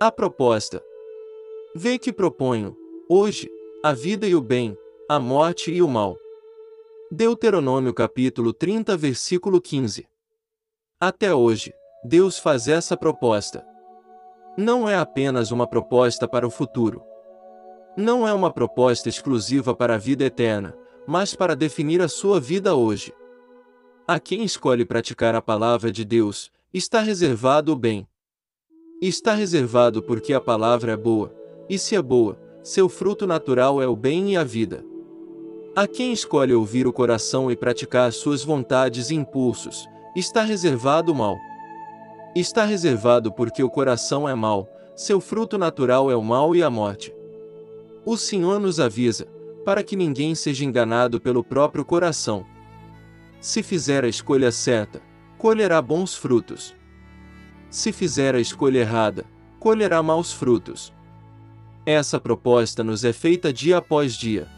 A proposta. Vê que proponho, hoje, a vida e o bem, a morte e o mal. Deuteronômio capítulo 30 versículo 15. Até hoje, Deus faz essa proposta. Não é apenas uma proposta para o futuro. Não é uma proposta exclusiva para a vida eterna, mas para definir a sua vida hoje. A quem escolhe praticar a palavra de Deus, está reservado o bem. Está reservado porque a palavra é boa, e se é boa, seu fruto natural é o bem e a vida. A quem escolhe ouvir o coração e praticar suas vontades e impulsos, está reservado o mal. Está reservado porque o coração é mau, seu fruto natural é o mal e a morte. O Senhor nos avisa, para que ninguém seja enganado pelo próprio coração. Se fizer a escolha certa, colherá bons frutos. Se fizer a escolha errada, colherá maus frutos. Essa proposta nos é feita dia após dia.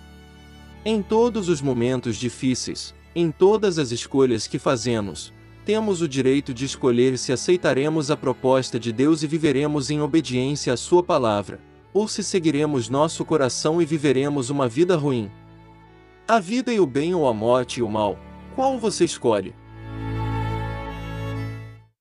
Em todos os momentos difíceis, em todas as escolhas que fazemos, temos o direito de escolher se aceitaremos a proposta de Deus e viveremos em obediência à Sua palavra, ou se seguiremos nosso coração e viveremos uma vida ruim. A vida e o bem ou a morte e o mal, qual você escolhe?